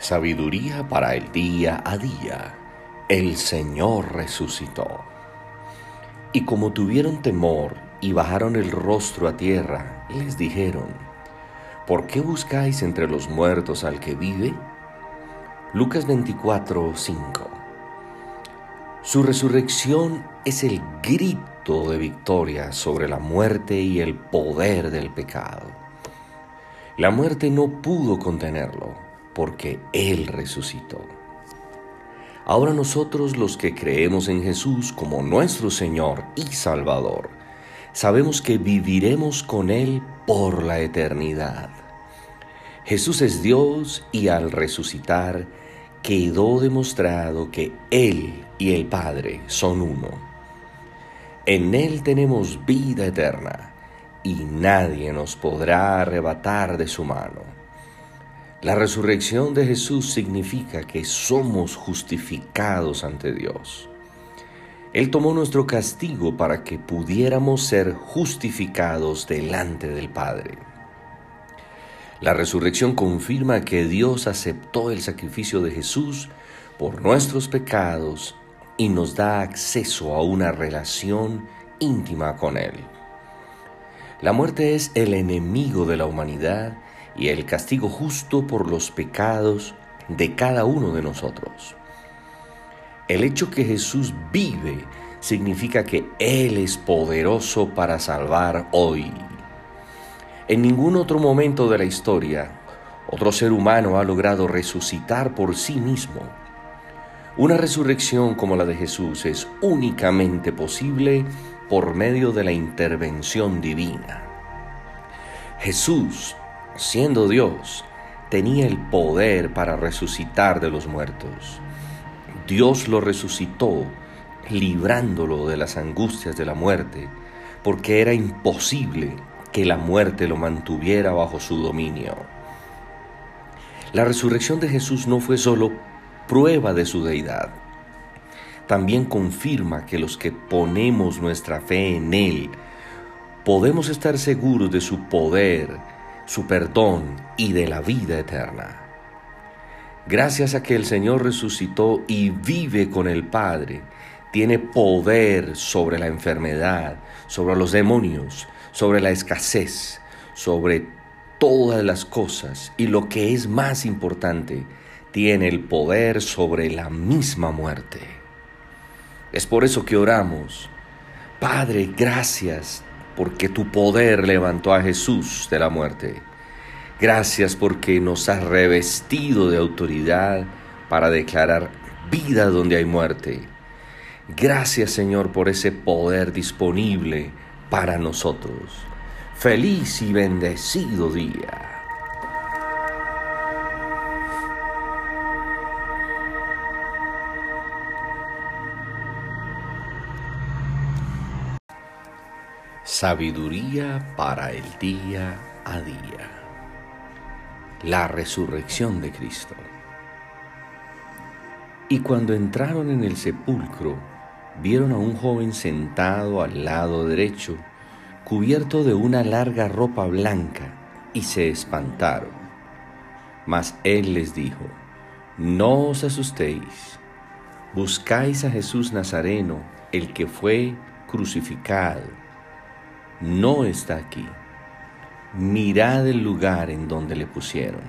Sabiduría para el día a día. El Señor resucitó. Y como tuvieron temor y bajaron el rostro a tierra, les dijeron, ¿por qué buscáis entre los muertos al que vive? Lucas 24, 5. Su resurrección es el grito de victoria sobre la muerte y el poder del pecado. La muerte no pudo contenerlo porque Él resucitó. Ahora nosotros los que creemos en Jesús como nuestro Señor y Salvador, sabemos que viviremos con Él por la eternidad. Jesús es Dios y al resucitar quedó demostrado que Él y el Padre son uno. En Él tenemos vida eterna y nadie nos podrá arrebatar de su mano. La resurrección de Jesús significa que somos justificados ante Dios. Él tomó nuestro castigo para que pudiéramos ser justificados delante del Padre. La resurrección confirma que Dios aceptó el sacrificio de Jesús por nuestros pecados y nos da acceso a una relación íntima con Él. La muerte es el enemigo de la humanidad y el castigo justo por los pecados de cada uno de nosotros. El hecho que Jesús vive significa que Él es poderoso para salvar hoy. En ningún otro momento de la historia, otro ser humano ha logrado resucitar por sí mismo. Una resurrección como la de Jesús es únicamente posible por medio de la intervención divina. Jesús siendo Dios, tenía el poder para resucitar de los muertos. Dios lo resucitó, librándolo de las angustias de la muerte, porque era imposible que la muerte lo mantuviera bajo su dominio. La resurrección de Jesús no fue solo prueba de su deidad, también confirma que los que ponemos nuestra fe en Él podemos estar seguros de su poder, su perdón y de la vida eterna. Gracias a que el Señor resucitó y vive con el Padre, tiene poder sobre la enfermedad, sobre los demonios, sobre la escasez, sobre todas las cosas y lo que es más importante, tiene el poder sobre la misma muerte. Es por eso que oramos, Padre, gracias porque tu poder levantó a Jesús de la muerte. Gracias porque nos has revestido de autoridad para declarar vida donde hay muerte. Gracias Señor por ese poder disponible para nosotros. Feliz y bendecido día. Sabiduría para el día a día. La resurrección de Cristo. Y cuando entraron en el sepulcro, vieron a un joven sentado al lado derecho, cubierto de una larga ropa blanca, y se espantaron. Mas él les dijo, No os asustéis, buscáis a Jesús Nazareno, el que fue crucificado no está aquí. Mirad el lugar en donde le pusieron.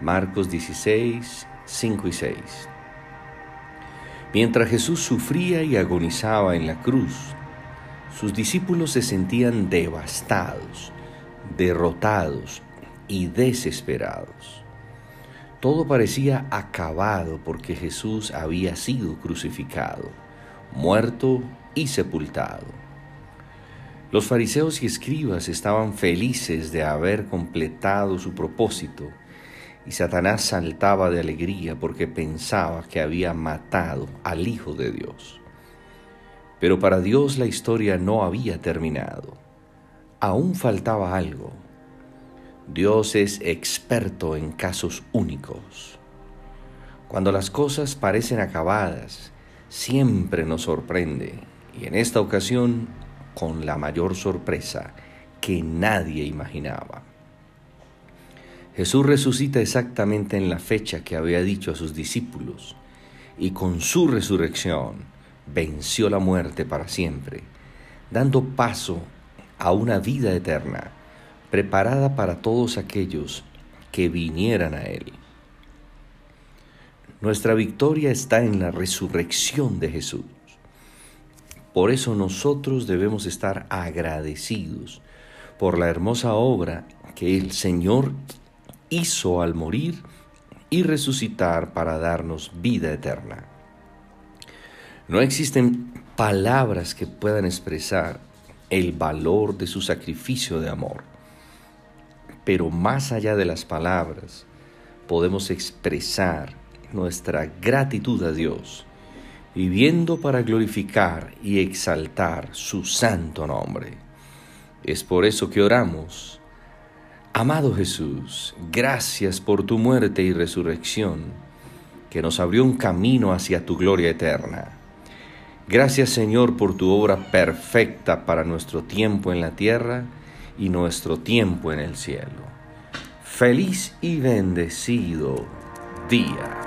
Marcos 16, 5 y 6. Mientras Jesús sufría y agonizaba en la cruz, sus discípulos se sentían devastados, derrotados y desesperados. Todo parecía acabado porque Jesús había sido crucificado, muerto y sepultado. Los fariseos y escribas estaban felices de haber completado su propósito, y Satanás saltaba de alegría porque pensaba que había matado al Hijo de Dios. Pero para Dios la historia no había terminado. Aún faltaba algo. Dios es experto en casos únicos. Cuando las cosas parecen acabadas, siempre nos sorprende, y en esta ocasión con la mayor sorpresa que nadie imaginaba. Jesús resucita exactamente en la fecha que había dicho a sus discípulos y con su resurrección venció la muerte para siempre, dando paso a una vida eterna preparada para todos aquellos que vinieran a Él. Nuestra victoria está en la resurrección de Jesús. Por eso nosotros debemos estar agradecidos por la hermosa obra que el Señor hizo al morir y resucitar para darnos vida eterna. No existen palabras que puedan expresar el valor de su sacrificio de amor. Pero más allá de las palabras, podemos expresar nuestra gratitud a Dios, viviendo para glorificar y exaltar su santo nombre. Es por eso que oramos Amado Jesús, gracias por tu muerte y resurrección, que nos abrió un camino hacia tu gloria eterna. Gracias Señor por tu obra perfecta para nuestro tiempo en la tierra y nuestro tiempo en el cielo. Feliz y bendecido día.